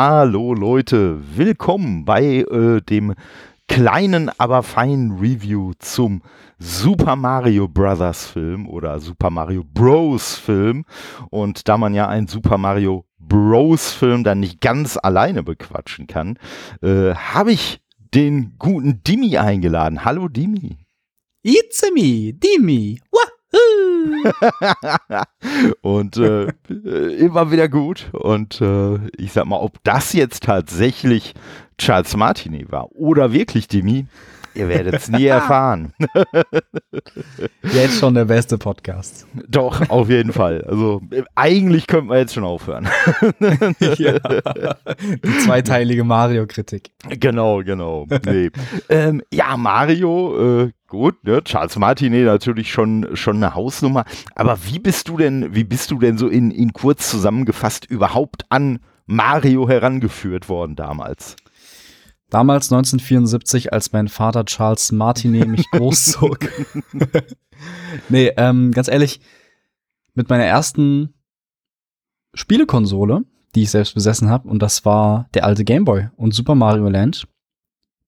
Hallo Leute, willkommen bei äh, dem kleinen, aber feinen Review zum Super Mario Brothers Film oder Super Mario Bros Film. Und da man ja einen Super Mario Bros Film dann nicht ganz alleine bequatschen kann, äh, habe ich den guten Dimi eingeladen. Hallo Dimi. It's me, Dimi. Wah! und äh, immer wieder gut. Und äh, ich sag mal, ob das jetzt tatsächlich Charles Martini war oder wirklich Demi, ihr werdet es nie erfahren. jetzt schon der beste Podcast. Doch, auf jeden Fall. Also eigentlich könnten wir jetzt schon aufhören. ja. Die zweiteilige Mario-Kritik. Genau, genau. Nee. ähm, ja, Mario, äh, Gut, ne? Charles Martinet natürlich schon, schon eine Hausnummer. Aber wie bist du denn, wie bist du denn so in, in kurz zusammengefasst überhaupt an Mario herangeführt worden damals? Damals 1974, als mein Vater Charles Martinet mich großzog. nee, ähm, ganz ehrlich, mit meiner ersten Spielekonsole, die ich selbst besessen habe, und das war der alte Gameboy und Super Mario Land.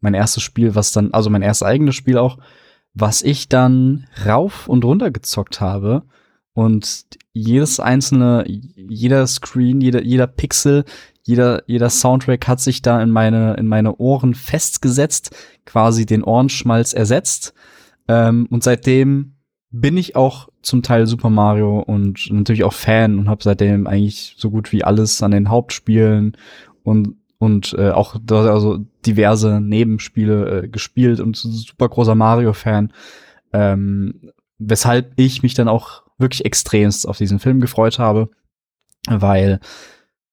Mein erstes Spiel, was dann, also mein erstes eigenes Spiel auch, was ich dann rauf und runter gezockt habe. Und jedes einzelne, jeder Screen, jeder, jeder Pixel, jeder, jeder Soundtrack hat sich da in meine, in meine Ohren festgesetzt, quasi den Ohrenschmalz ersetzt. Ähm, und seitdem bin ich auch zum Teil Super Mario und natürlich auch Fan und habe seitdem eigentlich so gut wie alles an den Hauptspielen und und äh, auch also diverse Nebenspiele äh, gespielt und super großer Mario-Fan. Ähm, weshalb ich mich dann auch wirklich extremst auf diesen Film gefreut habe, weil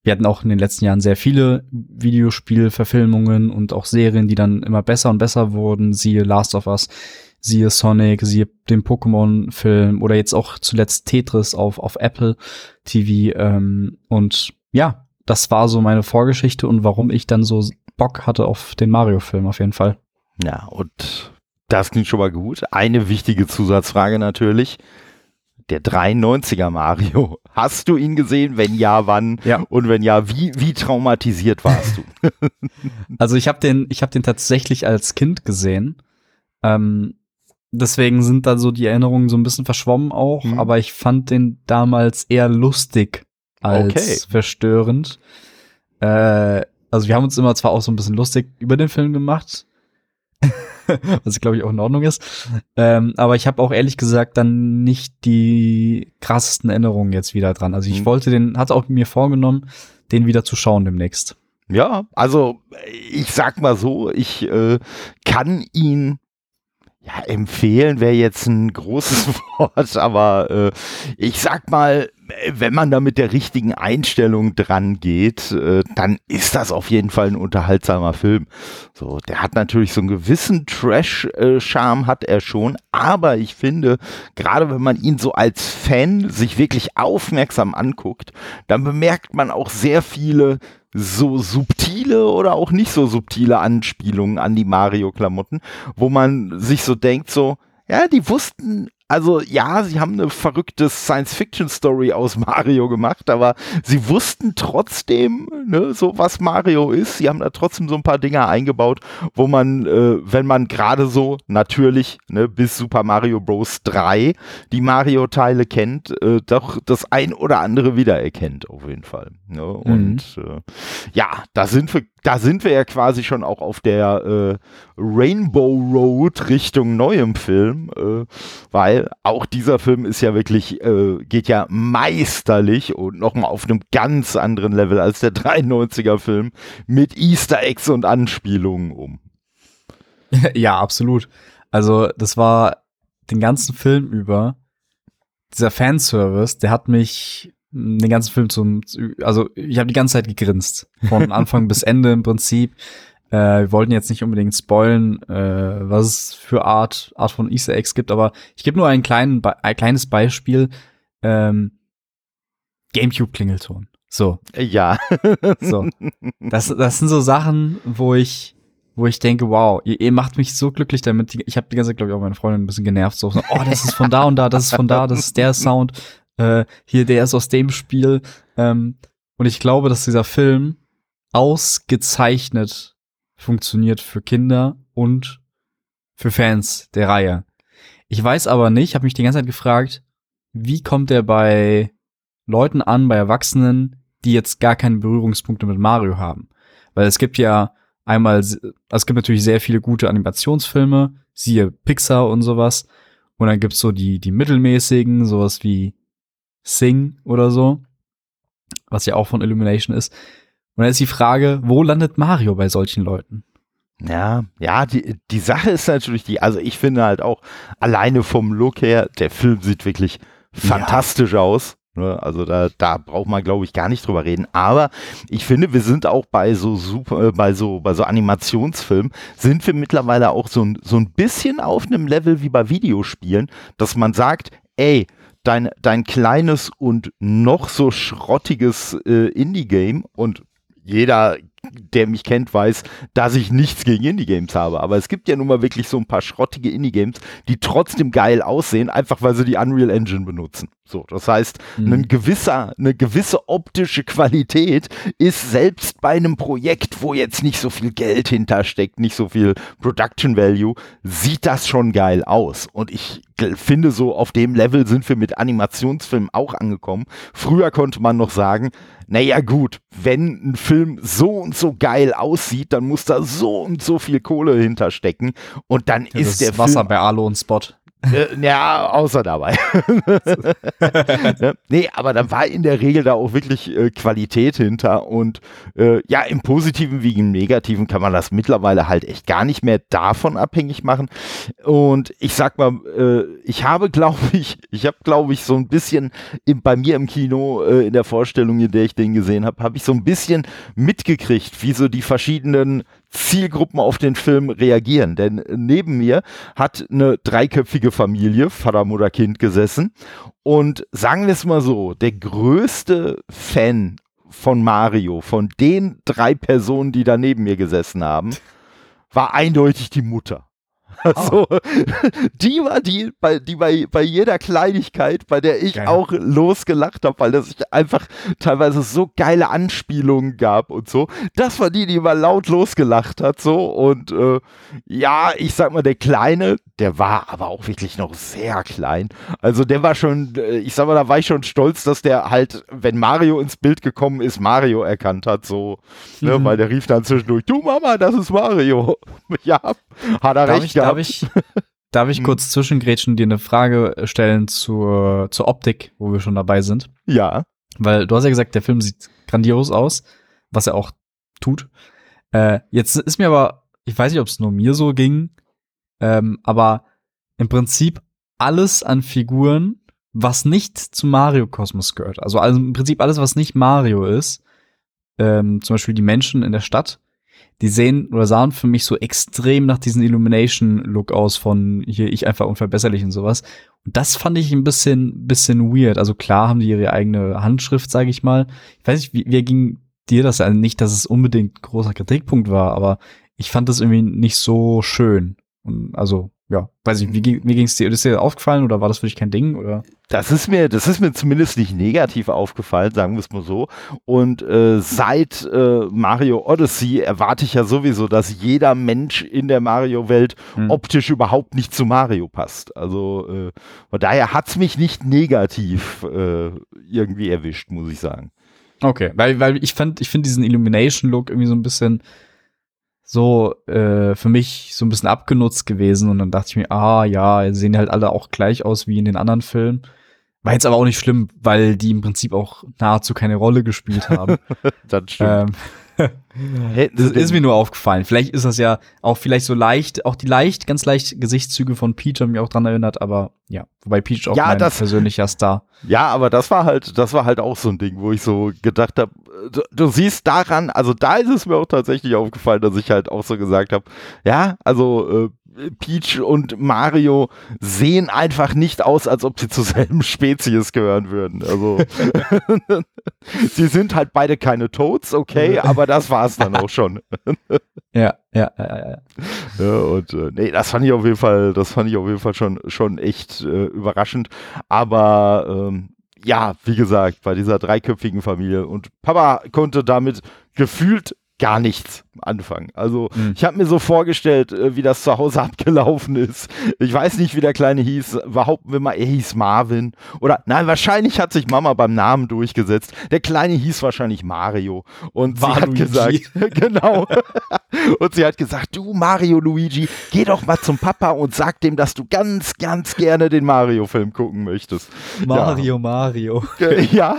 wir hatten auch in den letzten Jahren sehr viele Videospielverfilmungen und auch Serien, die dann immer besser und besser wurden. Siehe Last of Us, siehe Sonic, siehe den Pokémon-Film oder jetzt auch zuletzt Tetris auf, auf Apple TV. Ähm, und ja, das war so meine Vorgeschichte und warum ich dann so Bock hatte auf den Mario-Film auf jeden Fall. Ja, und das klingt schon mal gut. Eine wichtige Zusatzfrage natürlich. Der 93er Mario. Hast du ihn gesehen? Wenn ja, wann? Ja. Und wenn ja, wie, wie traumatisiert warst du? also ich habe den, ich habe den tatsächlich als Kind gesehen. Ähm, deswegen sind da so die Erinnerungen so ein bisschen verschwommen auch, mhm. aber ich fand den damals eher lustig als okay. verstörend. Äh, also wir haben uns immer zwar auch so ein bisschen lustig über den Film gemacht, was glaube ich auch in Ordnung ist. Ähm, aber ich habe auch ehrlich gesagt dann nicht die krassesten Erinnerungen jetzt wieder dran. Also ich mhm. wollte den, hatte auch mir vorgenommen, den wieder zu schauen demnächst. Ja, also ich sag mal so, ich äh, kann ihn ja, empfehlen wäre jetzt ein großes Wort, aber äh, ich sag mal, wenn man da mit der richtigen Einstellung dran geht, äh, dann ist das auf jeden Fall ein unterhaltsamer Film. So, der hat natürlich so einen gewissen Trash-Charme hat er schon, aber ich finde, gerade wenn man ihn so als Fan sich wirklich aufmerksam anguckt, dann bemerkt man auch sehr viele so subtile oder auch nicht so subtile Anspielungen an die Mario-Klamotten, wo man sich so denkt, so, ja, die wussten also ja, sie haben eine verrückte Science-Fiction-Story aus Mario gemacht, aber sie wussten trotzdem, ne, so was Mario ist. Sie haben da trotzdem so ein paar Dinge eingebaut, wo man, äh, wenn man gerade so natürlich ne, bis Super Mario Bros. 3 die Mario-Teile kennt, äh, doch das ein oder andere wiedererkennt auf jeden Fall. Ne? Mhm. Und äh, ja, da sind wir da sind wir ja quasi schon auch auf der äh, Rainbow Road Richtung neuem Film, äh, weil auch dieser Film ist ja wirklich, äh, geht ja meisterlich und nochmal auf einem ganz anderen Level als der 93er Film mit Easter Eggs und Anspielungen um. Ja, absolut. Also das war den ganzen Film über dieser Fanservice, der hat mich den ganzen Film zum, also ich habe die ganze Zeit gegrinst. Von Anfang bis Ende im Prinzip. Äh, wir wollten jetzt nicht unbedingt spoilen, äh, was es für Art, Art von Easter Eggs gibt, aber ich gebe nur einen kleinen, ein kleines Beispiel. Ähm, Gamecube-Klingelton. So. Ja. so. Das, das sind so Sachen, wo ich, wo ich denke, wow, ihr, ihr macht mich so glücklich damit. Ich habe die ganze Zeit, glaube ich, auch meine Freundin ein bisschen genervt. So, oh, das ist von da und da, das ist von da, das ist der Sound äh, hier, der ist aus dem Spiel. Ähm, und ich glaube, dass dieser Film ausgezeichnet funktioniert für Kinder und für Fans der Reihe. Ich weiß aber nicht, habe mich die ganze Zeit gefragt, wie kommt er bei Leuten an, bei Erwachsenen, die jetzt gar keine Berührungspunkte mit Mario haben? Weil es gibt ja einmal, es gibt natürlich sehr viele gute Animationsfilme, siehe Pixar und sowas. Und dann gibt's so die, die mittelmäßigen, sowas wie Sing oder so, was ja auch von Illumination ist. Und dann ist die Frage, wo landet Mario bei solchen Leuten? Ja, ja, die, die Sache ist natürlich die, also ich finde halt auch alleine vom Look her, der Film sieht wirklich fantastisch ja. aus. Ne? Also da, da braucht man, glaube ich, gar nicht drüber reden. Aber ich finde, wir sind auch bei so super, äh, bei so, bei so Animationsfilmen, sind wir mittlerweile auch so ein, so ein bisschen auf einem Level wie bei Videospielen, dass man sagt, ey, dein, dein kleines und noch so schrottiges äh, Indie-Game und jeder der mich kennt, weiß, dass ich nichts gegen Indie-Games habe. Aber es gibt ja nun mal wirklich so ein paar schrottige Indie-Games, die trotzdem geil aussehen, einfach weil sie die Unreal Engine benutzen. So, das heißt, mhm. ein gewisser, eine gewisse optische Qualität ist selbst bei einem Projekt, wo jetzt nicht so viel Geld hintersteckt, nicht so viel Production Value, sieht das schon geil aus. Und ich finde, so auf dem Level sind wir mit Animationsfilmen auch angekommen. Früher konnte man noch sagen, naja gut, wenn ein Film so und so geil aussieht, dann muss da so und so viel Kohle hinterstecken und dann ja, ist der Wasser Film bei Alo und Spot. Äh, ja, außer dabei. nee, aber dann war in der Regel da auch wirklich äh, Qualität hinter und äh, ja, im Positiven wie im Negativen kann man das mittlerweile halt echt gar nicht mehr davon abhängig machen. Und ich sag mal, äh, ich habe, glaube ich, ich habe, glaube ich, so ein bisschen im, bei mir im Kino äh, in der Vorstellung, in der ich den gesehen habe, habe ich so ein bisschen mitgekriegt, wie so die verschiedenen Zielgruppen auf den Film reagieren. Denn neben mir hat eine dreiköpfige Familie, Vater, Mutter, Kind gesessen. Und sagen wir es mal so, der größte Fan von Mario, von den drei Personen, die da neben mir gesessen haben, war eindeutig die Mutter. Also, oh. die war die, bei, die bei, bei jeder Kleinigkeit, bei der ich Geil. auch losgelacht habe, weil es einfach teilweise so geile Anspielungen gab und so. Das war die, die mal laut losgelacht hat, so. Und äh, ja, ich sag mal, der Kleine, der war aber auch wirklich noch sehr klein. Also der war schon, äh, ich sag mal, da war ich schon stolz, dass der halt, wenn Mario ins Bild gekommen ist, Mario erkannt hat, so. Ne, mhm. Weil der rief dann zwischendurch, du Mama, das ist Mario. ja, hat er Darf recht gehabt. Darf ich, darf ich hm. kurz zwischengrätschen dir eine Frage stellen zur, zur Optik, wo wir schon dabei sind? Ja. Weil du hast ja gesagt, der Film sieht grandios aus, was er auch tut. Äh, jetzt ist mir aber, ich weiß nicht, ob es nur mir so ging, ähm, aber im Prinzip alles an Figuren, was nicht zu Mario Kosmos gehört. Also, also im Prinzip alles, was nicht Mario ist, ähm, zum Beispiel die Menschen in der Stadt, die sehen oder sahen für mich so extrem nach diesem Illumination-Look aus von hier ich einfach unverbesserlich und sowas. Und das fand ich ein bisschen, bisschen weird. Also klar haben die ihre eigene Handschrift, sage ich mal. Ich weiß nicht, wie, wie ging dir das? Also nicht, dass es unbedingt großer Kritikpunkt war, aber ich fand das irgendwie nicht so schön. Und also ja, weiß ich, wie, wie ging es dir? Ist dir aufgefallen oder war das für dich kein Ding? Oder? Das ist mir, das ist mir zumindest nicht negativ aufgefallen, sagen wir es mal so. Und äh, seit äh, Mario Odyssey erwarte ich ja sowieso, dass jeder Mensch in der Mario-Welt hm. optisch überhaupt nicht zu Mario passt. Also äh, von daher hat es mich nicht negativ äh, irgendwie erwischt, muss ich sagen. Okay, weil, weil ich fand, ich finde diesen Illumination-Look irgendwie so ein bisschen so äh, für mich so ein bisschen abgenutzt gewesen und dann dachte ich mir, ah ja, sehen halt alle auch gleich aus wie in den anderen Filmen. War jetzt aber auch nicht schlimm, weil die im Prinzip auch nahezu keine Rolle gespielt haben. das stimmt. Ähm, das ist mir nur aufgefallen. Vielleicht ist das ja auch vielleicht so leicht, auch die leicht, ganz leicht Gesichtszüge von Peach haben mich auch dran erinnert, aber ja, wobei Peach auch ja, mein das, persönlicher Star. Ja, aber das war halt, das war halt auch so ein Ding, wo ich so gedacht habe, du, du, siehst daran, also da ist es mir auch tatsächlich aufgefallen, dass ich halt auch so gesagt habe, ja, also äh, Peach und Mario sehen einfach nicht aus, als ob sie zur selben Spezies gehören würden. Also sie sind halt beide keine Toads, okay, aber das war es dann auch schon. ja, ja, ja, ja. ja und äh, nee, das fand ich auf jeden Fall, das fand ich auf jeden Fall schon, schon echt äh, überraschend. Aber ähm, ja, wie gesagt, bei dieser dreiköpfigen Familie und Papa konnte damit gefühlt gar nichts anfangen. Also Mhm. ich habe mir so vorgestellt, äh, wie das zu Hause abgelaufen ist. Ich weiß nicht, wie der Kleine hieß. Behaupten wir mal, er hieß Marvin. Oder nein, wahrscheinlich hat sich Mama beim Namen durchgesetzt. Der Kleine hieß wahrscheinlich Mario. Und sie hat Waluigi. gesagt, genau. und sie hat gesagt, du Mario Luigi, geh doch mal zum Papa und sag dem, dass du ganz, ganz gerne den Mario-Film gucken möchtest. Mario, Mario. Äh, Ja.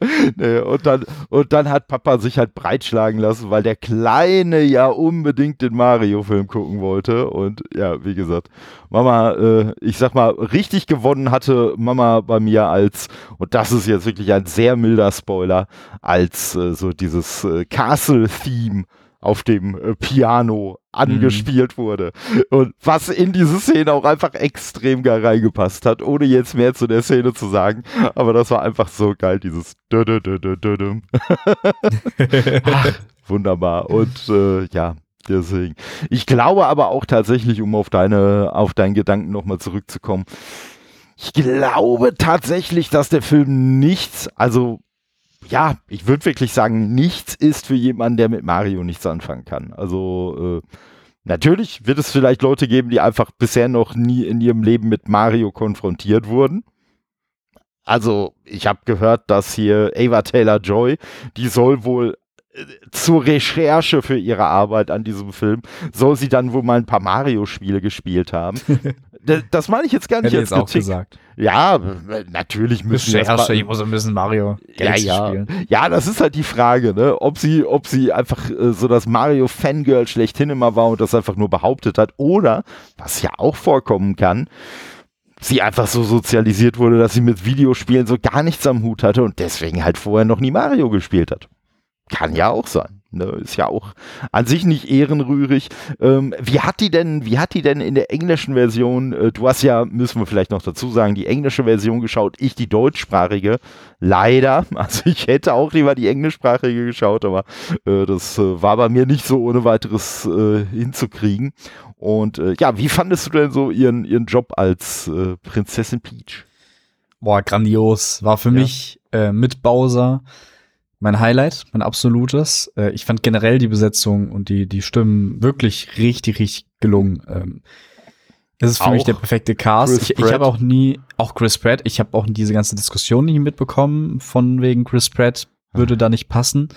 nee, und, dann, und dann hat Papa sich halt breitschlagen lassen, weil der Kleine ja unbedingt den Mario-Film gucken wollte. Und ja, wie gesagt, Mama, äh, ich sag mal, richtig gewonnen hatte Mama bei mir als, und das ist jetzt wirklich ein sehr milder Spoiler, als äh, so dieses äh, Castle-Theme auf dem äh, Piano angespielt wurde. Und was in diese Szene auch einfach extrem geil reingepasst hat, ohne jetzt mehr zu der Szene zu sagen. Aber das war einfach so geil, dieses dö -dö -dö -dö -dö -dö. Ach, Wunderbar. Und äh, ja, deswegen. Ich glaube aber auch tatsächlich, um auf deine, auf deinen Gedanken nochmal zurückzukommen, ich glaube tatsächlich, dass der Film nichts, also ja, ich würde wirklich sagen, nichts ist für jemanden, der mit Mario nichts anfangen kann. Also äh, natürlich wird es vielleicht Leute geben, die einfach bisher noch nie in ihrem Leben mit Mario konfrontiert wurden. Also ich habe gehört, dass hier Ava Taylor Joy, die soll wohl äh, zur Recherche für ihre Arbeit an diesem Film, soll sie dann wohl mal ein paar Mario-Spiele gespielt haben. Das meine ich jetzt gar nicht Hätte als jetzt auch Kritik. gesagt. Ja, äh, natürlich müssen ba- ich muss ein bisschen Mario ja, Galaxy ja. spielen. Ja, das ist halt die Frage, ne? Ob sie, ob sie einfach äh, so das Mario-Fangirl schlechthin immer war und das einfach nur behauptet hat, oder, was ja auch vorkommen kann, sie einfach so sozialisiert wurde, dass sie mit Videospielen so gar nichts am Hut hatte und deswegen halt vorher noch nie Mario gespielt hat. Kann ja auch sein. Ne, ist ja auch an sich nicht ehrenrührig. Ähm, wie hat die denn, wie hat die denn in der englischen Version, äh, du hast ja, müssen wir vielleicht noch dazu sagen, die englische Version geschaut, ich die deutschsprachige. Leider, also ich hätte auch lieber die englischsprachige geschaut, aber äh, das äh, war bei mir nicht so ohne weiteres äh, hinzukriegen. Und äh, ja, wie fandest du denn so ihren, ihren Job als äh, Prinzessin Peach? Boah, grandios. War für Ja. mich mit Bowser mein Highlight, mein absolutes. Äh, ich fand generell die Besetzung und die, die Stimmen wirklich richtig, richtig gelungen. Ähm, das ist für mich Auch der perfekte Cast. Chris Ich, ich habe auch nie, auch Chris Pratt, ich habe auch diese ganze Diskussion nicht mitbekommen, von wegen Chris Pratt würde da nicht passen.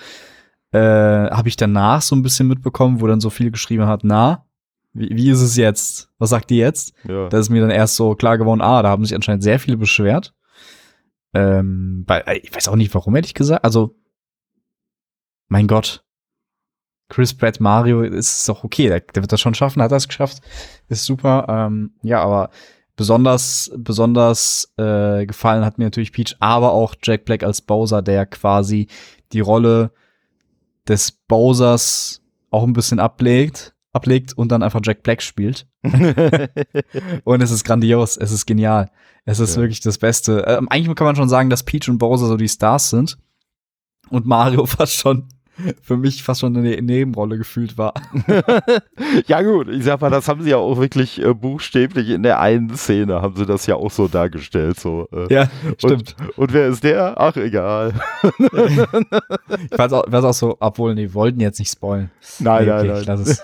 Äh, habe ich danach so ein bisschen mitbekommen, wo dann so viel geschrieben hat, na, wie, wie ist es jetzt? Was sagt ihr jetzt? Ja. Da ist mir dann erst so klar geworden, ah, da haben sich anscheinend sehr viele beschwert. Ähm, weil, ich weiß auch nicht, warum, ehrlich gesagt. Also, mein Gott. Chris Pratt Mario ist doch okay, der, der wird das schon schaffen, hat das geschafft, ist super. Ähm, ja, aber besonders, besonders äh, gefallen hat mir natürlich Peach, aber auch Jack Black als Bowser, der quasi die Rolle des Bowsers auch ein bisschen ablegt, ablegt und dann einfach Jack Black spielt. Und es ist grandios, es ist genial. Es ist Ja. wirklich das Beste. Ähm, eigentlich kann man schon sagen, dass Peach und Bowser so die Stars sind. Und Mario fast schon, für mich fast schon eine Nebenrolle gefühlt war. ja gut, ich sag mal, das haben sie ja auch wirklich äh, buchstäblich in der einen Szene haben sie das ja auch so dargestellt. So, äh, Ja, Und, und wer ist der? Ach, egal. Ich weiß auch, weiß auch so, obwohl, nee, wir wollten jetzt nicht spoilen. Nein, Nee, nein, okay, nein. es.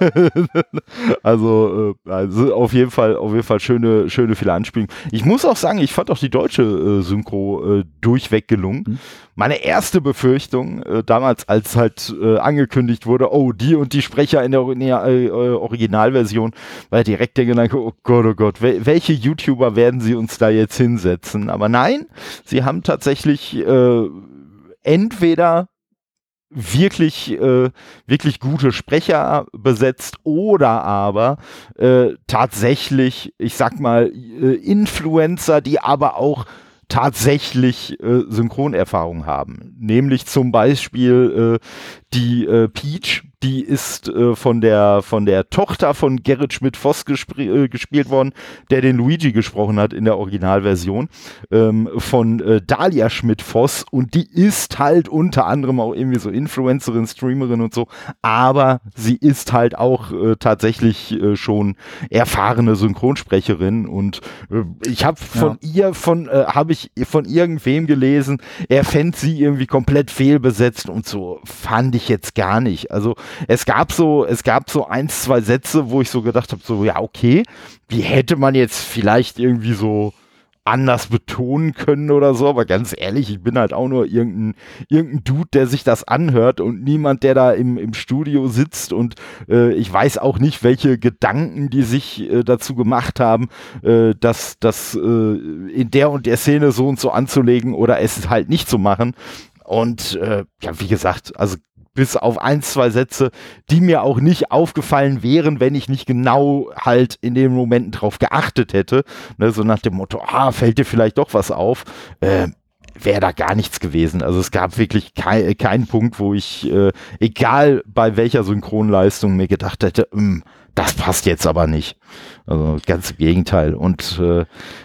also, äh, also auf jeden Fall, auf jeden Fall schöne, schöne viele Anspielungen. Ich muss auch sagen, ich fand auch die deutsche äh, Synchro äh, durchweg gelungen. Mhm. Meine erste Befürchtung äh, damals, als halt äh, angekündigt wurde, oh, die und die Sprecher in der Orina- äh, äh, Originalversion, war direkt der Gedanke, oh Gott, oh Gott, wel welche YouTuber werden sie uns da jetzt hinsetzen? Aber nein, sie haben tatsächlich äh, entweder wirklich, äh, wirklich gute Sprecher besetzt oder aber äh, tatsächlich, ich sag mal, äh, Influencer, die aber auch tatsächlich äh, Synchronerfahrung haben. Nämlich zum Beispiel äh, die äh, Peach, die ist äh, von der von der Tochter von Gerrit Schmidt-Voss gespr äh, gespielt worden, der den Luigi gesprochen hat in der Originalversion, ähm, von äh, Dalia Schmidt-Voss und die ist halt unter anderem auch irgendwie so Influencerin, Streamerin und so, aber sie ist halt auch äh, tatsächlich äh, schon erfahrene Synchronsprecherin und äh, ich habe von ja. ihr von äh, habe ich von irgendwem gelesen, er fände sie irgendwie komplett fehlbesetzt und so fand ich jetzt gar nicht. Also es gab so, es gab so ein, zwei Sätze, wo ich so gedacht habe, so, ja, okay, wie hätte man jetzt vielleicht irgendwie so anders betonen können oder so, aber ganz ehrlich, ich bin halt auch nur irgendein, irgendein Dude, der sich das anhört und niemand, der da im, im Studio sitzt und äh, ich weiß auch nicht, welche Gedanken die sich äh, dazu gemacht haben, äh, das, das äh, in der und der Szene so und so anzulegen oder es halt nicht zu machen. Und äh, ja, wie gesagt, also bis auf ein, zwei Sätze, die mir auch nicht aufgefallen wären, wenn ich nicht genau halt in den Momenten drauf geachtet hätte. Ne, so nach dem Motto, ah, fällt dir vielleicht doch was auf. Äh, wäre da gar nichts gewesen. Also es gab wirklich keinen kein Punkt, wo ich, äh, egal bei welcher Synchronleistung, mir gedacht hätte, hm, das passt jetzt aber nicht. Also ganz im Gegenteil. Und äh,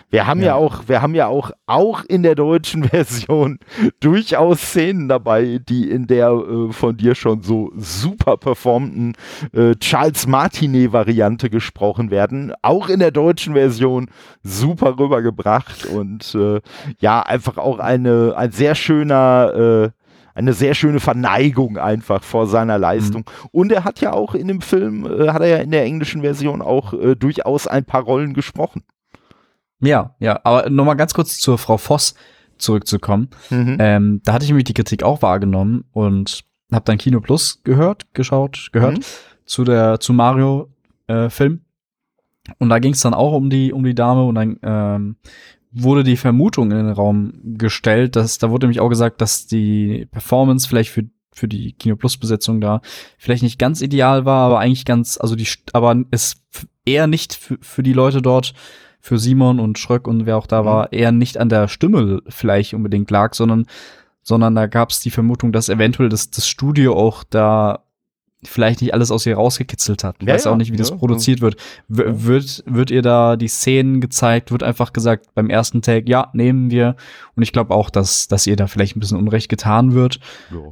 wir haben ja. ja. auch, wir haben ja auch, auch in der deutschen Version durchaus Szenen dabei, die in der äh, von dir schon so super performten äh, Charles Martinet-Variante gesprochen werden. Auch in der deutschen Version super rübergebracht und äh, ja, einfach auch eine, ein sehr schöner äh, eine sehr schöne Verneigung einfach vor seiner Leistung. Mhm. Und er hat ja auch in dem Film, äh, hat er ja in der englischen Version auch äh, durchaus ein paar Rollen gesprochen. Ja, ja, aber nochmal ganz kurz zur Frau Voss zurückzukommen. Mhm. Ähm, da hatte ich nämlich die Kritik auch wahrgenommen und habe dann Kino Plus gehört, geschaut, gehört mhm. zu der zu Mario äh, Film. Und da ging es dann auch um die um die Dame und dann ähm, wurde die Vermutung in den Raum gestellt, dass da wurde nämlich auch gesagt, dass die Performance vielleicht für für die Kino Plus Besetzung da vielleicht nicht ganz ideal war, aber eigentlich ganz, also die, aber es eher nicht für, für die Leute dort, für Simon und Schröck und wer auch da mhm. war, eher nicht an der Stimme vielleicht unbedingt lag, sondern sondern da gab es die Vermutung, dass eventuell das, das Studio auch da vielleicht nicht alles aus ihr rausgekitzelt hat. Ich ja, weiß auch nicht, wie das ja, produziert wird. W wird. Wird ihr da die Szenen gezeigt? Wird einfach gesagt beim ersten Take, ja, nehmen wir. Und ich glaube auch, dass, dass ihr da vielleicht ein bisschen Unrecht getan wird.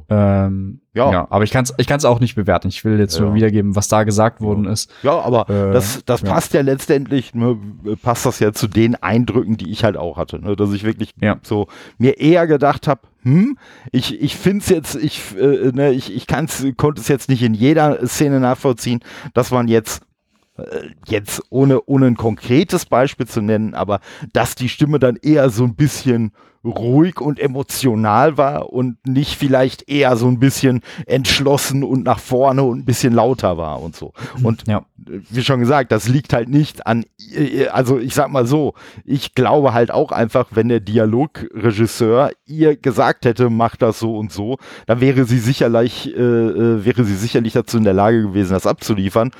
Ähm, ja. ja. aber ich kann es ich kann's auch nicht bewerten. Ich will jetzt nur wiedergeben, was da gesagt worden ist. Ja, aber äh, das, das passt ja, letztendlich, ne, passt das ja zu den Eindrücken, die ich halt auch hatte. Ne, dass ich wirklich so mir eher gedacht habe, hm, ich, ich finde es jetzt, ich, äh, ne, ich, ich kann's, konnte es jetzt nicht in jeder Szene nachvollziehen, dass man jetzt jetzt ohne, ohne ein konkretes Beispiel zu nennen, aber dass die Stimme dann eher so ein bisschen ruhig und emotional war und nicht vielleicht eher so ein bisschen entschlossen und nach vorne und ein bisschen lauter war und so. Mhm. Und ja. wie schon gesagt, das liegt halt nicht an, äh, also ich sag mal so, ich glaube halt auch einfach, wenn der Dialogregisseur ihr gesagt hätte, mach das so und so, dann wäre sie sicherlich, äh, äh wäre sie sicherlich dazu in der Lage gewesen, das abzuliefern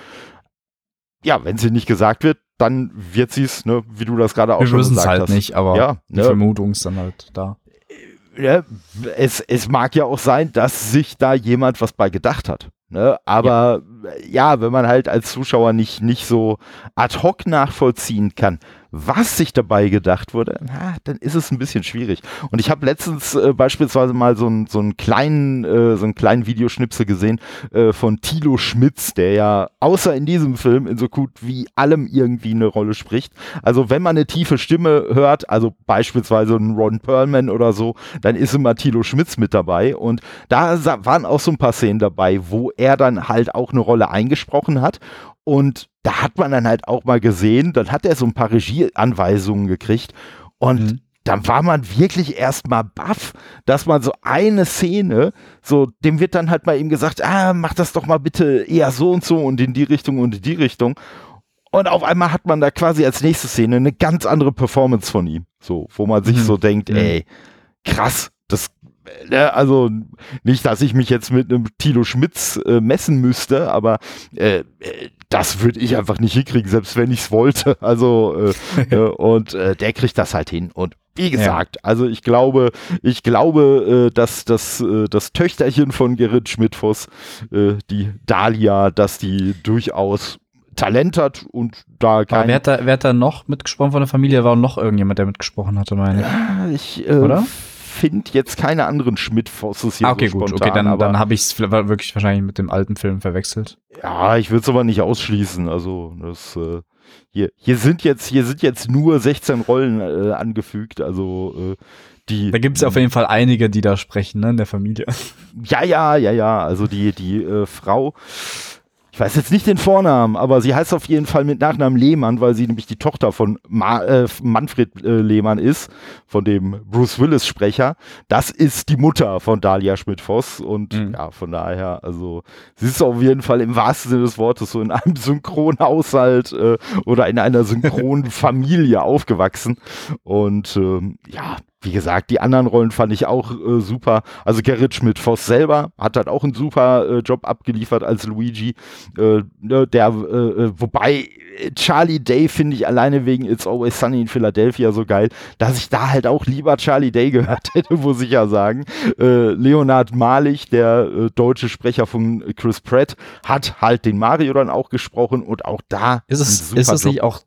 ja, wenn sie nicht gesagt wird, dann wird sie es, ne, wie du das gerade auch Wir schon gesagt hast. Wir wissen es halt nicht, aber ja, die ne, Vermutung ist dann halt da. Ja, es, es mag ja auch sein, dass sich da jemand was bei gedacht hat. Ne? Aber ja. ja. wenn man halt als Zuschauer nicht, nicht so ad hoc nachvollziehen kann, was sich dabei gedacht wurde, na, dann ist es ein bisschen schwierig. Und ich habe letztens äh, beispielsweise mal so, ein, so einen kleinen, äh, so einen kleinen Videoschnipsel gesehen äh, von Tilo Schmitz, der ja außer in diesem Film in so gut wie allem irgendwie eine Rolle spricht. Also wenn man eine tiefe Stimme hört, also beispielsweise ein Ron Perlman oder so, dann ist immer Tilo Schmitz mit dabei. Und da waren auch so ein paar Szenen dabei, wo er dann halt auch eine Rolle eingesprochen hat. Und da hat man dann halt auch mal gesehen, dann hat er so ein paar Regieanweisungen gekriegt und mhm. dann war man wirklich erstmal baff, dass man so eine Szene, so, dem wird dann halt mal ihm gesagt, ah, mach das doch mal bitte eher so und so und in die Richtung und in die Richtung. Und auf einmal hat man da quasi als nächste Szene eine ganz andere Performance von ihm. So, wo man sich mhm. so denkt, mhm. ey, krass, also nicht, dass ich mich jetzt mit einem Tilo Schmitz äh, messen müsste, aber äh, äh das würde ich einfach nicht hinkriegen, selbst wenn ich es wollte. Also äh, äh, und äh, der kriegt das halt hin und wie gesagt, ja. also ich glaube, ich glaube, äh, dass das, das Töchterchen von Gerrit Schmidtfoss, die Dahlia, dass die durchaus Talent hat und da kein. wer hat da, wer hat da noch mitgesprochen von der Familie? War noch irgendjemand, der mitgesprochen hatte, meine ich. Ja, ich äh, Oder? Finde jetzt keine anderen Schmidt-Fosses hier ah, okay, so gut, okay, dann, dann habe ich es wirklich wahrscheinlich mit dem alten Film verwechselt. Ja, ich würde es aber nicht ausschließen. Also das äh, hier, hier sind jetzt hier sind jetzt nur 16 Rollen äh, angefügt. Also äh, die. Da gibt es auf jeden Fall einige, die da sprechen, ne, in der Familie. Ja, ja, ja, ja. Also die die äh, Frau ich weiß jetzt nicht den Vornamen, aber sie heißt auf jeden Fall mit Nachnamen Lehmann, weil sie nämlich die Tochter von Ma äh, Manfred äh, Lehmann ist, von dem Bruce Willis Sprecher. Das ist die Mutter von Dahlia Schmidt-Voss und mhm. ja, von daher, also sie ist auf jeden Fall im wahrsten Sinne des Wortes so in einem Synchronhaushalt äh, oder in einer synchronen Familie aufgewachsen und ähm, ja, wie gesagt, die anderen Rollen fand ich auch äh, super. Also Gerrit Schmidt-Voss selber hat halt auch einen super äh, Job abgeliefert als Luigi. Äh, ne, der, äh, äh, wobei Charlie Day finde ich alleine wegen It's Always Sunny in Philadelphia so geil, dass ich da halt auch lieber Charlie Day gehört hätte, muss ich ja sagen. Äh, Leonard Malich, der deutsche Sprecher von Chris Pratt, hat halt den Mario dann auch gesprochen und auch da ist es, ist es nicht auch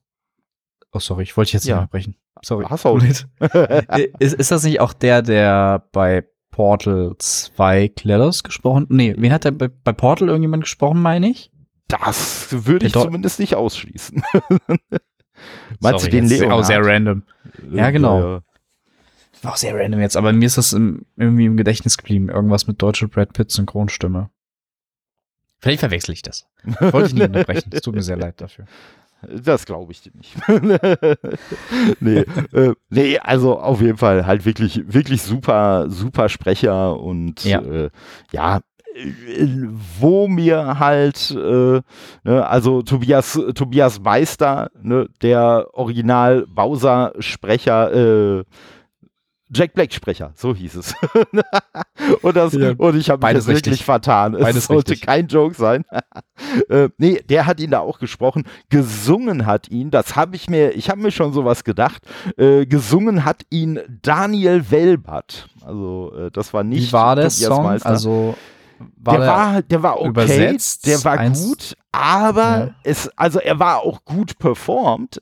Oh, sorry, ich wollte jetzt ja. nicht unterbrechen. Sorry. Hasselt. ist, ist das nicht auch der, der bei Portal 2 Cledders gesprochen? Nee, wen hat er bei, bei Portal irgendjemand gesprochen, meine ich? Das würde ich zumindest nicht ausschließen. Meinst Sorry, du den Leonard? Auch sehr random. Ja, genau. Ja. War auch sehr random jetzt, aber mir ist das im, irgendwie im Gedächtnis geblieben. Irgendwas mit deutscher Brad Pitt Synchronstimme. Vielleicht verwechsel ich das. Wollte ich nicht unterbrechen. Es tut mir sehr leid dafür. Das glaube ich dir nicht. nee, äh, nee, also auf jeden Fall halt wirklich, wirklich super, super Sprecher und ja, äh, ja wo mir halt, äh, ne, also Tobias, Tobias Meister, ne, der Original Bowser-Sprecher, äh, Jack Black Sprecher, so hieß es. und, das, ja, und ich habe mich jetzt wirklich vertan. Es Beides sollte richtig. kein Joke sein. äh, nee, der hat ihn da auch gesprochen. Gesungen hat ihn, das habe ich mir, ich habe mir schon sowas gedacht, äh, gesungen hat ihn Daniel Welbert. Also äh, das war nicht Wie war der Tobias Song? Meister. Also war der, war, der war okay, übersetzt, der war gut, aber ja. es, also er war auch gut performt,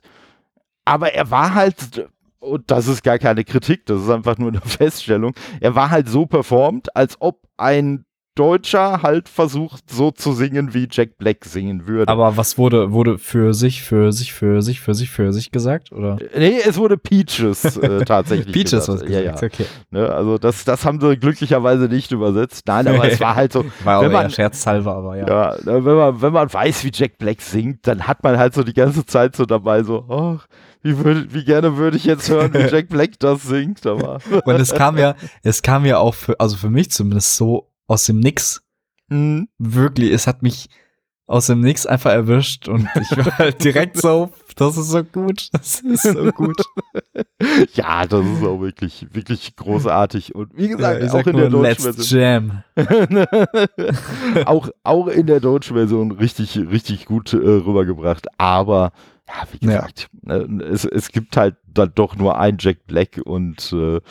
aber er war halt und das ist gar keine Kritik, das ist einfach nur eine Feststellung. Er war halt so performt, als ob ein Deutscher halt versucht, so zu singen, wie Jack Black singen würde. Aber was wurde, wurde für sich, für sich, für sich, für sich, für sich gesagt? Oder? Nee, es wurde Peaches äh, tatsächlich. Peaches was gesagt, ja, ja. okay. Ne, also das, das haben sie glücklicherweise nicht übersetzt. Nein, aber es war halt so. War wenn man, scherzhalber, aber ja. Ja, ne, wenn man, wenn man weiß, wie Jack Black singt, dann hat man halt so die ganze Zeit so dabei so, ach, wie, würd, wie gerne würde ich jetzt hören, wie Jack Black das singt, aber. Und es kam ja, es kam ja auch für, also für mich zumindest so aus dem Nix. Mhm. Wirklich, es hat mich aus dem Nix einfach erwischt und ich war halt direkt so, das ist so gut, das ist so gut. ja, das ist auch wirklich, wirklich großartig und wie gesagt, ja, auch in der deutschen Version. auch, auch in der deutschen Version richtig, richtig gut äh, rübergebracht, aber ja, wie gesagt, ja. Ne, es, es gibt halt dann doch nur ein Jack Black und äh,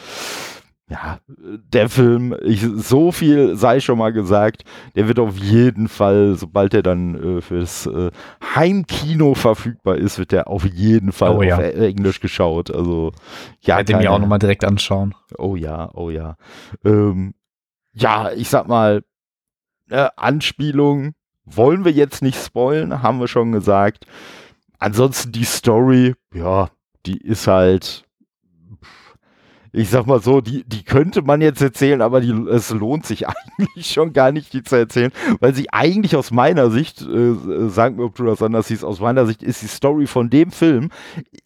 ja, der Film, ich, so viel sei schon mal gesagt, der wird auf jeden Fall, sobald er dann äh, fürs äh, Heimkino verfügbar ist, wird der auf jeden Fall oh, ja. auf Englisch geschaut. Also ja, hätte mir auch nochmal direkt anschauen. Oh ja, oh ja. Ähm, ja, ich sag mal, äh, Anspielung wollen wir jetzt nicht spoilen, haben wir schon gesagt. Ansonsten die Story, ja, die ist halt ich sag mal so, die, die könnte man jetzt erzählen, aber die, es lohnt sich eigentlich schon gar nicht, die zu erzählen, weil sie eigentlich aus meiner Sicht, äh, sag mir, ob du das anders siehst, aus meiner Sicht ist die Story von dem Film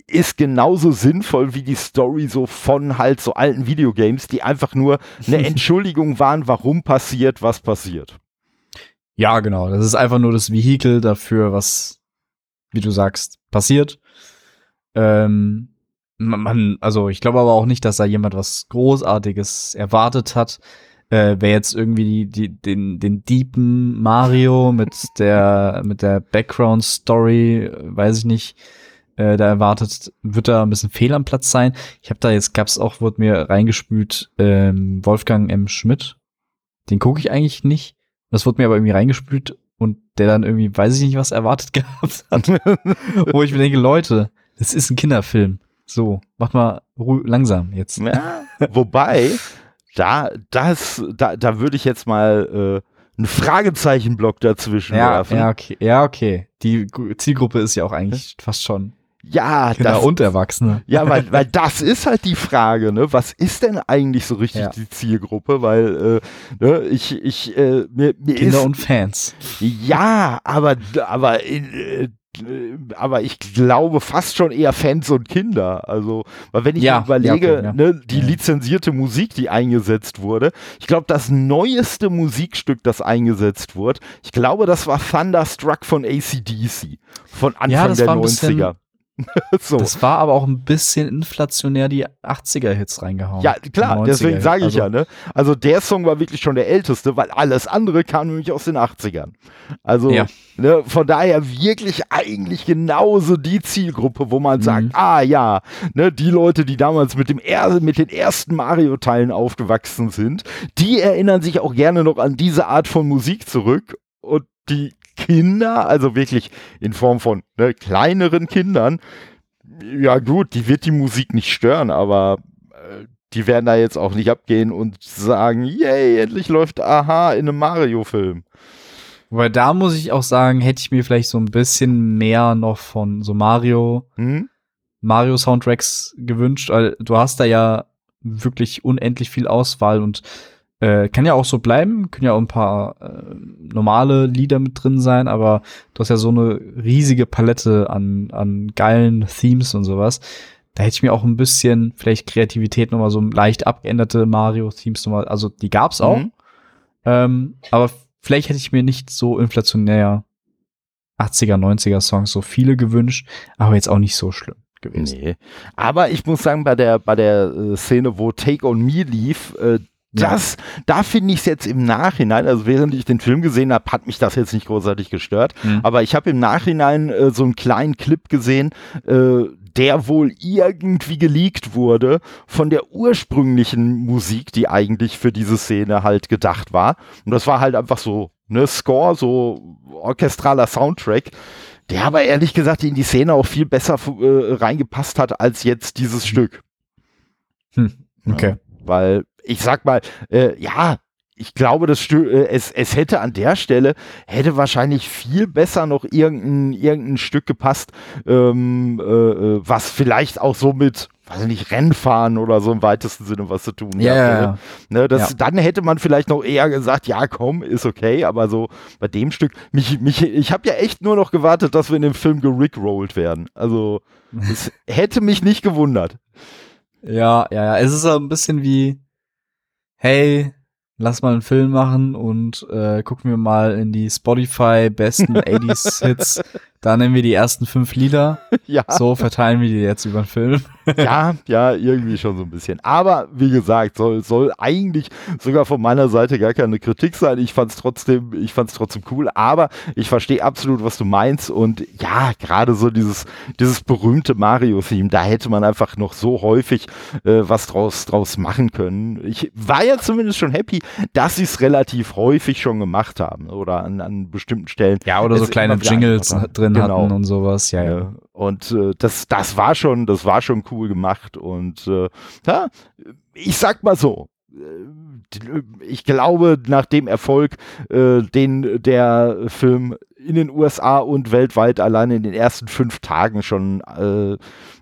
ist genauso sinnvoll wie die Story so von halt so alten Videogames, die einfach nur eine Entschuldigung waren, warum passiert, was passiert. Ja, genau. Das ist einfach nur das Vehikel dafür, was, wie du sagst, passiert. Ähm, man, also ich glaube aber auch nicht, dass da jemand was Großartiges erwartet hat. Äh, wer jetzt irgendwie die, die, den, den deepen Mario mit der, mit der Background-Story, weiß ich nicht, äh, da erwartet, wird da ein bisschen fehl am Platz sein. Ich habe da jetzt, gab's auch, wurde mir reingespült, ähm, Wolfgang M. Schmidt. Den gucke ich eigentlich nicht. Das wurde mir aber irgendwie reingespült und der dann irgendwie, weiß ich nicht, was erwartet gehabt hat. Wo ich mir denke, Leute, das ist ein Kinderfilm. So, mach mal langsam jetzt. Ja, wobei, da, das, da, da würde ich jetzt mal äh, einen Fragezeichenblock dazwischen ja, werfen. Ja, okay. Ja, okay. Die Zielgruppe ist ja auch eigentlich fast schon ja, Kinder das, und Erwachsene. Ja, weil, weil das ist halt die Frage, ne? Was ist denn eigentlich so richtig Ja. die Zielgruppe? Weil, äh, ne, ich, ich, äh, mir, mir Kinder ist, und Fans. ja, aber, aber, äh, aber ich glaube fast schon eher Fans und Kinder. Also, weil wenn ich Ja, mir überlege, ja, okay, ja. ne, die lizenzierte Musik, die eingesetzt wurde, ich glaube, das neueste Musikstück, das eingesetzt wurde, ich glaube, das war Thunderstruck von ACDC von Anfang der war ein bisschen- 90er. so. Das war aber auch ein bisschen inflationär die 80er-Hits reingehauen. Ja, klar, 90er, deswegen sage ich also, ja, ne? Also der Song war wirklich schon der älteste, weil alles andere kam nämlich aus den 80ern. Also, Ja. ne, von daher wirklich eigentlich genauso die Zielgruppe, wo man sagt, Mhm. ah ja, ne, die Leute, die damals mit dem er mit den ersten Mario-Teilen aufgewachsen sind, die erinnern sich auch gerne noch an diese Art von Musik zurück und die Kinder, also wirklich in Form von ne, kleineren Kindern, ja gut, die wird die Musik nicht stören, aber äh, die werden da jetzt auch nicht abgehen und sagen, yay, endlich läuft Aha in einem Mario-Film. Wobei da muss ich auch sagen, hätte ich mir vielleicht so ein bisschen mehr noch von so Mario, Hm? Mario Soundtracks gewünscht, weil du hast da ja wirklich unendlich viel Auswahl und äh, kann ja auch so bleiben, können ja auch ein paar äh, normale Lieder mit drin sein, aber du hast ja so eine riesige Palette an, an geilen Themes und sowas. Da hätte ich mir auch ein bisschen vielleicht Kreativität nochmal so leicht abgeänderte Mario-Themes nochmal, also die gab's auch, Mhm. ähm, aber vielleicht hätte ich mir nicht so inflationär 80er, 90er Songs so viele gewünscht, aber jetzt auch nicht so schlimm gewesen. Nee. Aber ich muss sagen, bei der, bei der äh, Szene, wo Take on Me lief, äh, das, da finde ich es jetzt im Nachhinein, also während ich den Film gesehen habe, hat mich das jetzt nicht großartig gestört. Mhm. Aber ich habe im Nachhinein äh, so einen kleinen Clip gesehen, äh, der wohl irgendwie geleakt wurde von der ursprünglichen Musik, die eigentlich für diese Szene halt gedacht war. Und das war halt einfach so, ne, Score, so orchestraler Soundtrack, der aber ehrlich gesagt in die Szene auch viel besser äh, reingepasst hat als jetzt dieses Stück. Hm, okay. Ja, weil ich sag mal, äh, ja, ich glaube, das äh, es, es hätte an der Stelle, hätte wahrscheinlich viel besser noch irgendein, irgendein Stück gepasst, ähm, äh, äh, was vielleicht auch so mit, weiß ich nicht, Rennfahren oder so im weitesten Sinne was zu tun gehabt ja. Ne, das, Ja. Dann hätte man vielleicht noch eher gesagt, ja komm, ist okay, aber so bei dem Stück, mich, mich, ich habe ja echt nur noch gewartet, dass wir in dem Film gerickrollt werden. Also es hätte mich nicht gewundert. Ja, ja, ja. Es ist ein bisschen wie, hey, lass mal einen Film machen und äh, gucken wir mal in die Spotify besten 80s Hits. Da nehmen wir die ersten fünf Lieder. Ja. So verteilen wir die jetzt über den Film. ja, ja, irgendwie schon so ein bisschen. Aber wie gesagt, soll, soll eigentlich sogar von meiner Seite gar keine Kritik sein. Ich fand's trotzdem, ich fand's trotzdem cool, aber ich verstehe absolut, was du meinst. Und ja, gerade so dieses, dieses berühmte Mario-Theme, da hätte man einfach noch so häufig äh, was draus, draus machen können. Ich war ja zumindest schon happy, dass sie es relativ häufig schon gemacht haben oder an, an bestimmten Stellen. Ja, oder so Es kleine Jingles haben. Drin Genau. hatten und sowas. Ja, ja. Ja, und äh, das, das war schon, das war schon cool gemacht. Und äh, ja, ich sag mal so, äh, ich glaube, nach dem Erfolg, äh, den der Film in den USA und weltweit allein in den ersten fünf Tagen schon äh,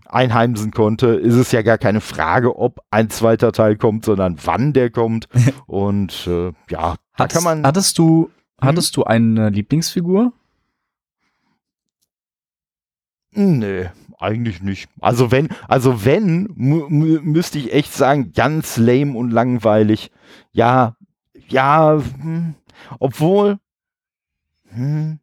einheimsen konnte, ist es ja gar keine Frage, ob ein zweiter Teil kommt, sondern wann der kommt. und äh, ja, da kann man. hattest du, hattest du eine Lieblingsfigur? Nö, eigentlich nicht. Also wenn, also wenn, mü mü müsste ich echt sagen, ganz lame und langweilig. Ja, ja, hm, obwohl, hm,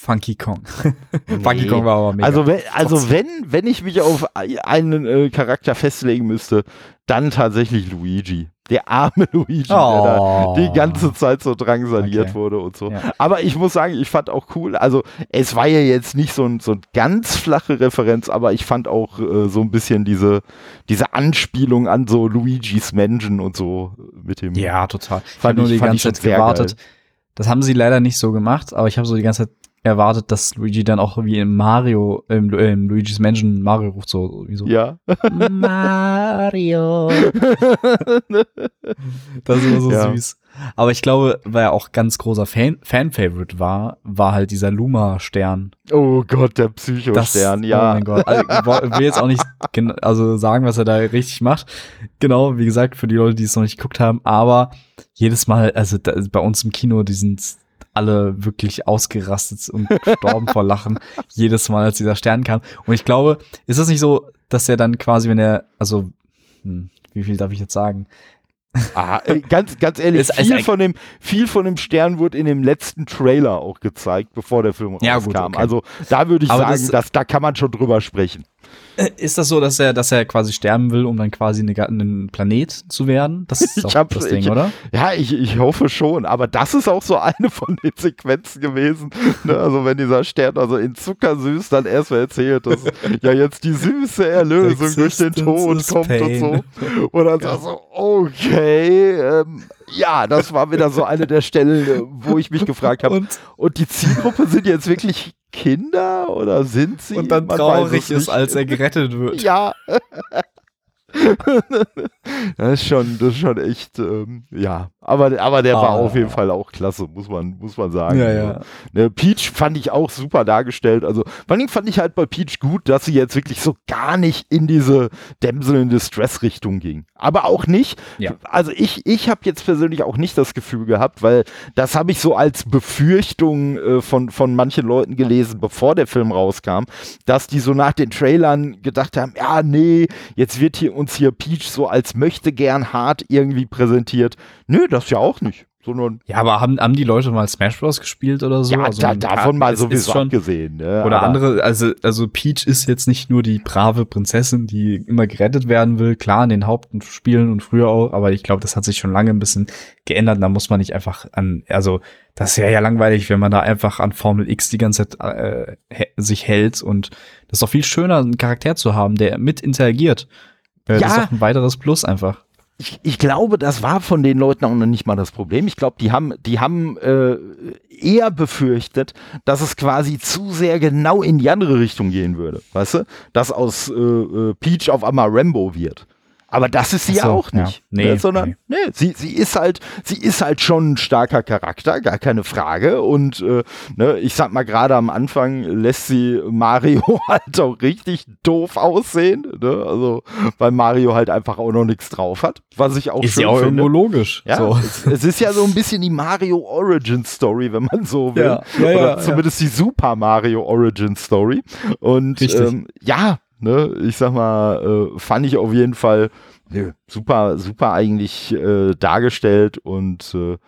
Funky Kong. Nee. Funky Kong war aber mega. Also wenn, also wenn, wenn ich mich auf einen äh, Charakter festlegen müsste, dann tatsächlich Luigi. Der arme Luigi, der da Oh. die ganze Zeit so drangsaliert Okay. wurde und so. Ja. Aber ich muss sagen, ich fand auch cool, also es war ja jetzt nicht so ein, so ein ganz flache Referenz, aber ich fand auch äh, so ein bisschen diese, diese Anspielung an so Luigis Menschen und so mit dem. Ja, total. Ich Fand habe nur die fand ganze Zeit gewartet. Das haben sie leider nicht so gemacht, aber ich habe so die ganze Zeit erwartet, dass Luigi dann auch wie im Mario, im, äh, im Luigi's Mansion Mario ruft so, wie so. Ja. Mario. Das ist immer so Ja. süß. Aber ich glaube, weil er auch ganz großer Fan- Fan-Favorite war, war halt dieser Luma-Stern. Oh Gott, der Psycho-Stern, Oh ja. mein Gott. Also, ich will jetzt auch nicht also sagen, was er da richtig macht. Genau, wie gesagt, für die Leute, die es noch nicht geguckt haben. Aber jedes Mal, also da, bei uns im Kino, die sind alle wirklich ausgerastet und gestorben vor Lachen. Jedes Mal, als dieser Stern kam. Und ich glaube, ist das nicht so, dass er dann quasi, wenn er, also, hm, wie viel darf ich jetzt sagen? Ah, äh, ganz, ganz ehrlich, ist viel, eigentlich- von dem, viel von dem Stern wurde in dem letzten Trailer auch gezeigt, bevor der Film Ja, gut, rauskam. okay. Also da würde ich Aber sagen, das- dass, da kann man schon drüber sprechen. Äh, Ist das so, dass er, dass er quasi sterben will, um dann quasi eine, ein Planet zu werden? Das ist doch hab- das Ding, ich- oder? Ja, ich, ich hoffe schon, aber das ist auch so eine von den Sequenzen gewesen. Ne? Also wenn dieser Stern also in Zuckersüß dann erstmal erzählt, dass ja jetzt die süße Erlösung durch den Tod kommt und pain. so. Und dann ja. so, okay, ähm, ja, das war wieder so eine der Stellen, wo ich mich gefragt habe, Und, Und die Zielgruppe sind jetzt wirklich Kinder oder sind sie? und dann Man traurig ist, als er gerettet wird. Ja. das ist schon, das ist schon echt, ähm, ja. Aber, aber der war Ah. auf jeden Fall auch klasse, muss man, muss man sagen. Ja, ja. Ne, Peach fand ich auch super dargestellt. Also, vor allem fand ich halt bei Peach gut, dass sie jetzt wirklich so gar nicht in diese Damsel in Distress Richtung ging. Aber auch nicht. Ja. Also ich, ich habe jetzt persönlich auch nicht das Gefühl gehabt, weil das habe ich so als Befürchtung äh, von, von manchen Leuten gelesen, bevor der Film rauskam, dass die so nach den Trailern gedacht haben, ja, nee, jetzt wird hier uns hier Peach so als möchte gern hart irgendwie präsentiert. Nö, das ja auch nicht. Sondern Ja, aber haben, haben die Leute mal Smash Bros. gespielt oder so? ja, Also da, davon mal sowieso schon, abgesehen. Ne? Oder Aber- andere, also, also Peach ist jetzt nicht nur die brave Prinzessin, die immer gerettet werden will, klar in den Hauptspielen und früher auch, aber ich glaube, das hat sich schon lange ein bisschen geändert. Da muss man nicht einfach an, also das wäre ja langweilig, wenn man da einfach an Formel X die ganze Zeit äh, sich hält und das ist doch viel schöner, einen Charakter zu haben, der mit interagiert. Das Ja. ist doch ein weiteres Plus einfach. ich, ich glaube, das war von den Leuten auch noch nicht mal das Problem. Ich glaube, die haben, die haben äh, eher befürchtet, dass es quasi zu sehr genau in die andere Richtung gehen würde. Weißt du? Dass aus äh, äh, Peach auf einmal Rambo wird. Aber das ist sie Ach ja so, auch ja. nicht. Nee, ne? Sondern, nee, sie, sie ist halt, sie ist halt schon ein starker Charakter, gar keine Frage. Und äh, ne, ich sag mal, gerade am Anfang lässt sie Mario halt auch richtig doof aussehen. Ne? Also, weil Mario halt einfach auch noch nichts drauf hat. Was ich auch ist schön ja auch finde. logisch. Ja, So. es, es ist ja so ein bisschen die Mario Origin Story, wenn man so will. Ja, ja, Oder ja, zumindest die Super Mario Origin Story. Und ähm, ja, ne, ich sag mal, äh, fand ich auf jeden Fall nö, super, super eigentlich äh, dargestellt und äh,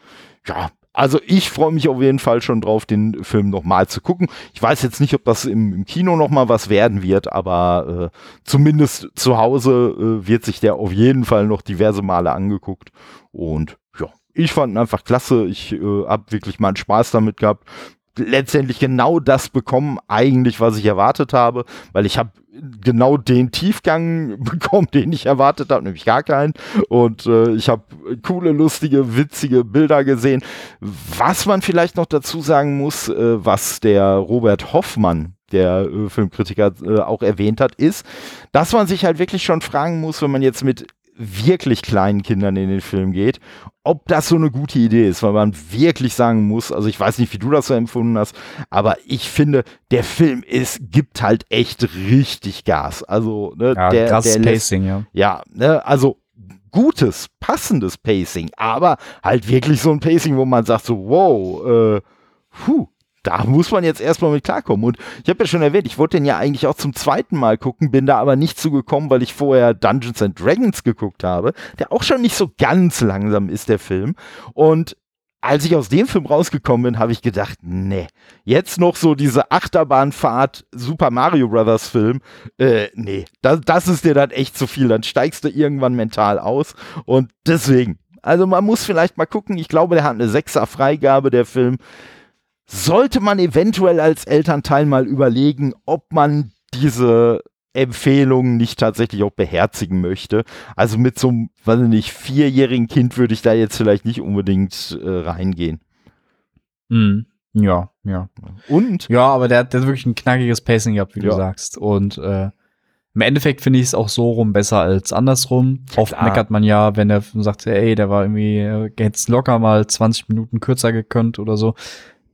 ja. Also ich freue mich auf jeden Fall schon drauf, den Film nochmal zu gucken. Ich weiß jetzt nicht, ob das im, im Kino nochmal was werden wird, aber äh, zumindest zu Hause äh, wird sich der auf jeden Fall noch diverse Male angeguckt. Und ja, ich fand ihn einfach klasse. Ich äh, habe wirklich meinen Spaß damit gehabt. Letztendlich genau das bekommen, eigentlich, was ich erwartet habe, weil ich habe genau den Tiefgang bekommen, den ich erwartet habe, nämlich gar keinen. Und äh, ich habe coole, lustige, witzige Bilder gesehen. Was man vielleicht noch dazu sagen muss, äh, was der Robert Hoffmann, der äh, Filmkritiker, äh, auch erwähnt hat, ist, dass man sich halt wirklich schon fragen muss, wenn man jetzt mit wirklich kleinen Kindern in den Film geht, ob das so eine gute Idee ist, weil man wirklich sagen muss, also ich weiß nicht, wie du das so empfunden hast, aber ich finde, der Film ist, gibt halt echt richtig Gas. Also, ne, Ja, der, krasses der lässt, Pacing, ja. ja, ne, also gutes, passendes Pacing, aber halt wirklich so ein Pacing, wo man sagt so, wow, äh, puh, da muss man jetzt erstmal mit klarkommen. Und ich habe ja schon erwähnt, ich wollte den ja eigentlich auch zum zweiten Mal gucken, bin da aber nicht zugekommen, weil ich vorher Dungeons and Dragons geguckt habe, der auch schon nicht so ganz langsam ist, der Film. Und als ich aus dem Film rausgekommen bin, habe ich gedacht, nee, jetzt noch so diese Achterbahnfahrt Super Mario Brothers Film, äh, nee, das, das ist dir dann echt zu viel, dann steigst du irgendwann mental aus und deswegen, also man muss vielleicht mal gucken, ich glaube, der hat eine Sechser Freigabe, der Film. Sollte man eventuell als Elternteil mal überlegen, ob man diese Empfehlungen nicht tatsächlich auch beherzigen möchte. Also mit so einem, weiß ich nicht, vierjährigen Kind würde ich da jetzt vielleicht nicht unbedingt äh, reingehen. Mhm. Ja, ja. Und? Ja, aber der, der hat wirklich ein knackiges Pacing gehabt, wie Ja. du sagst. Und äh, im Endeffekt finde ich es auch so rum besser als andersrum. Oft klar. meckert man ja, wenn der sagt, ey, der war irgendwie, äh, hätte locker mal 20 Minuten kürzer gekönnt oder so.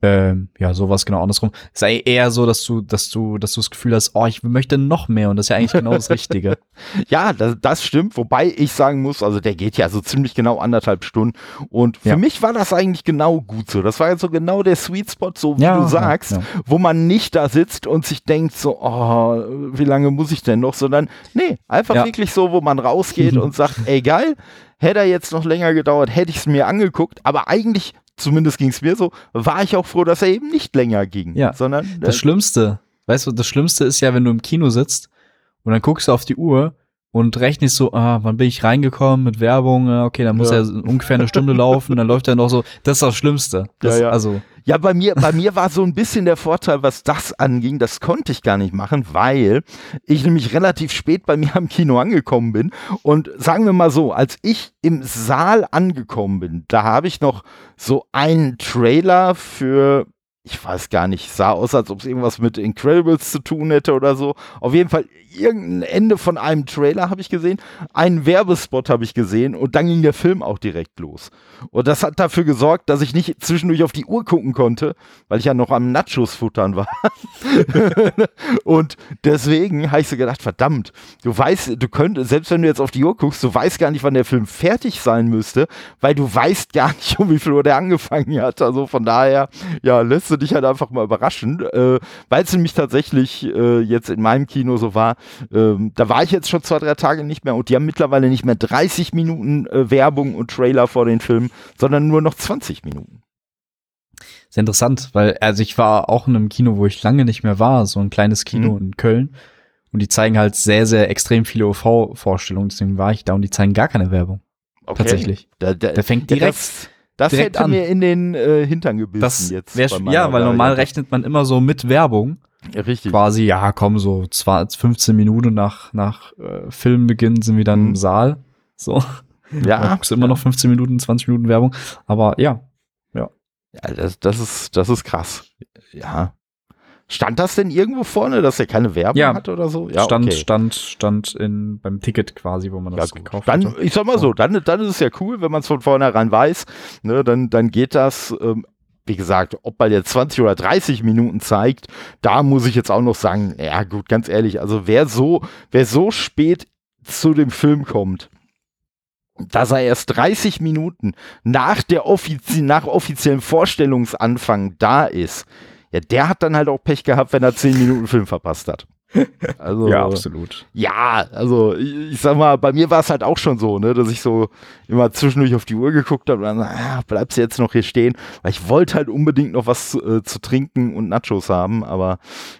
Ähm, ja, sowas genau andersrum. Es ist eigentlich eher so, dass du, dass du, dass du das Gefühl hast, oh, ich möchte noch mehr und das ist ja eigentlich genau das Richtige. Ja, das, das stimmt, wobei ich sagen muss, also der geht ja so ziemlich genau anderthalb Stunden und für Ja. mich war das eigentlich genau gut so. Das war jetzt so genau der Sweet Spot, so wie Ja, du sagst, ja. wo man nicht da sitzt und sich denkt so, oh, wie lange muss ich denn noch, sondern nee, einfach wirklich so, wo man rausgeht und sagt, ey geil, hätte er jetzt noch länger gedauert, hätte ich es mir angeguckt, aber eigentlich, zumindest ging es mir so, war ich auch froh, dass er eben nicht länger ging, Ja. sondern Das Schlimmste, weißt du, das Schlimmste ist ja, wenn du im Kino sitzt und dann guckst du auf die Uhr und rechnest so, ah, wann bin ich reingekommen mit Werbung, Ah, okay, dann muss Ja. ja ungefähr eine Stunde laufen, dann läuft er noch so, das ist das Schlimmste. Das, Ja, ja. Also, Ja, bei mir, bei mir war so ein bisschen der Vorteil, was das anging. Das konnte ich gar nicht machen, weil ich nämlich relativ spät bei mir am Kino angekommen bin. Und sagen wir mal so, als ich im Saal angekommen bin, da habe ich noch so einen Trailer für, ich weiß gar nicht, sah aus, als ob es irgendwas mit Incredibles zu tun hätte oder so. Auf jeden Fall irgendein Ende von einem Trailer habe ich gesehen, einen Werbespot habe ich gesehen und dann ging der Film auch direkt los. Und das hat dafür gesorgt, dass ich nicht zwischendurch auf die Uhr gucken konnte, weil ich ja noch am Nachos futtern war. und deswegen habe ich so gedacht, verdammt, du weißt, du könntest, selbst wenn du jetzt auf die Uhr guckst, du weißt gar nicht, wann der Film fertig sein müsste, weil du weißt gar nicht, um wie viel Uhr der angefangen hat. Also von daher, ja, lässt du dich halt einfach mal überraschen, äh, weil es nämlich tatsächlich äh, jetzt in meinem Kino so war, ähm, da war ich jetzt schon zwei, drei Tage nicht mehr und die haben mittlerweile nicht mehr 30 Minuten äh, Werbung und Trailer vor den Filmen, sondern nur noch 20 Minuten. Sehr interessant, weil also ich war auch in einem Kino, wo ich lange nicht mehr war, so ein kleines Kino Mhm. in Köln. Und die zeigen halt sehr, sehr extrem viele OV-Vorstellungen, deswegen war ich da und die zeigen gar keine Werbung. Okay. Tatsächlich. Da, da, Der fängt ja, direkt. das das direkt hätte an. mir in den äh, Hintern gebissen das jetzt. wär, ja, weil normal rechnet man immer so mit Werbung. Ja, Richtig. Quasi, ja, komm, so zwar 15 Minuten nach, nach äh, Filmbeginn sind wir dann Mhm. im Saal. So. Ja, guckst immer noch 15 Minuten, 20 Minuten Werbung. Aber ja, Ja, das, das, ist, das ist krass. Ja. Stand das denn irgendwo vorne, dass er keine Werbung Ja. hat oder so? stand, okay. stand, stand in, beim Ticket quasi, wo man Ja, das gut. gekauft Dann, hatte. ich sag mal so, dann, dann ist es ja cool, wenn man es von vornherein weiß. Ne, dann, dann geht das. Ähm, wie gesagt, ob man jetzt 20 oder 30 Minuten zeigt, da muss ich jetzt auch noch sagen, ja gut, ganz ehrlich, also wer so, wer so spät zu dem Film kommt, dass er erst 30 Minuten nach der offizie nach offiziellen Vorstellungsanfang da ist, ja, der hat dann halt auch Pech gehabt, wenn er 10 Minuten Film verpasst hat. Also, absolut. ja, also ich, ich sag mal, bei mir war es halt auch schon so, ne, dass ich so immer zwischendurch auf die Uhr geguckt habe und dann, ah, bleibst du jetzt noch hier stehen, weil ich wollte halt unbedingt noch was äh, zu trinken und Nachos haben, aber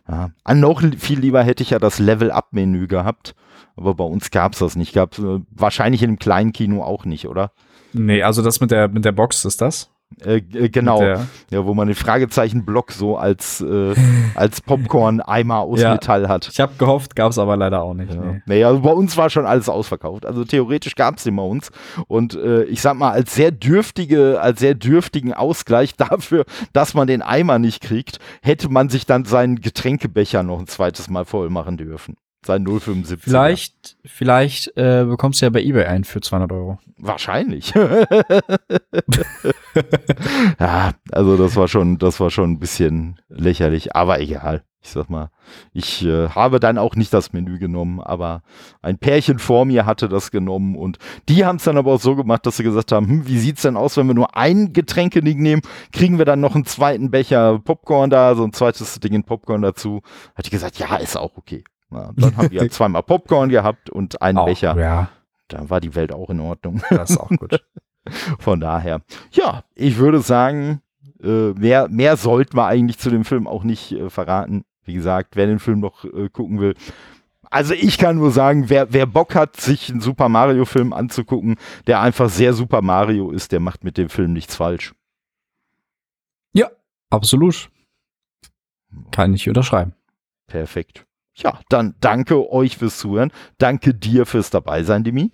ja, an noch viel lieber hätte ich ja das Level-Up-Menü gehabt, aber bei uns gab's das nicht, gab's äh, wahrscheinlich in einem kleinen Kino auch nicht, oder? Nee, also das mit der, mit der Box ist das? Äh, äh, genau, ja, wo man den Fragezeichen-Block so als, äh, als Popcorn-Eimer aus Ja. Metall hat. ich habe gehofft, gab's aber leider auch nicht. Ja. Nee. Nee, also bei uns war schon alles ausverkauft. Also theoretisch gab es den bei uns. Und äh, ich sag mal, als sehr dürftige, als sehr dürftigen Ausgleich dafür, dass man den Eimer nicht kriegt, hätte man sich dann seinen Getränkebecher noch ein zweites Mal voll machen dürfen. Sein 075. Vielleicht, vielleicht äh, bekommst du ja bei eBay einen für 200 Euro. Wahrscheinlich. ja, also das war schon, das war schon ein bisschen lächerlich, aber egal. Ich sag mal, ich äh, habe dann auch nicht das Menü genommen, aber ein Pärchen vor mir hatte das genommen und die haben es dann aber auch so gemacht, dass sie gesagt haben, hm, wie sieht's denn aus, wenn wir nur ein Getränkeding nehmen, kriegen wir dann noch einen zweiten Becher Popcorn da, so ein zweites Ding in Popcorn dazu. Hat die gesagt, ja, ist auch okay. Ja, dann haben halt zweimal Popcorn gehabt und einen Auch, Becher. Ja, Da war die Welt auch in Ordnung. das ist auch gut. Von daher, ja, ich würde sagen, äh, mehr, mehr sollte man eigentlich zu dem Film auch nicht äh, verraten. Wie gesagt, wer den Film noch äh, gucken will. Also ich kann nur sagen, wer, wer Bock hat, sich einen Super Mario-Film anzugucken, der einfach sehr Super Mario ist, der macht mit dem Film nichts falsch. Ja, absolut. Kann ich unterschreiben. Perfekt. Ja, dann danke euch fürs Zuhören. Danke dir fürs Dabeisein, Demi.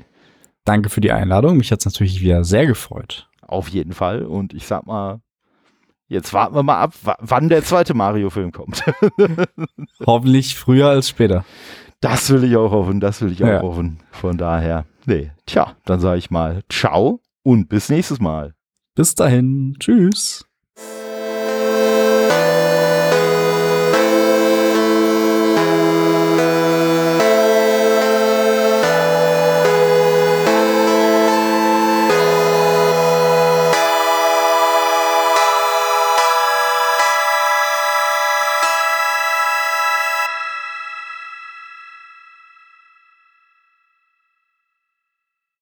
Danke für die Einladung. Mich hat es natürlich wieder sehr gefreut. Auf jeden Fall. Und ich sag mal, jetzt warten wir mal ab, wann der zweite Mario-Film kommt. Hoffentlich früher als später. Das will ich auch hoffen, das will ich auch ja. hoffen. Von daher, nee, tja, dann sage ich mal ciao und bis nächstes Mal. Bis dahin, tschüss.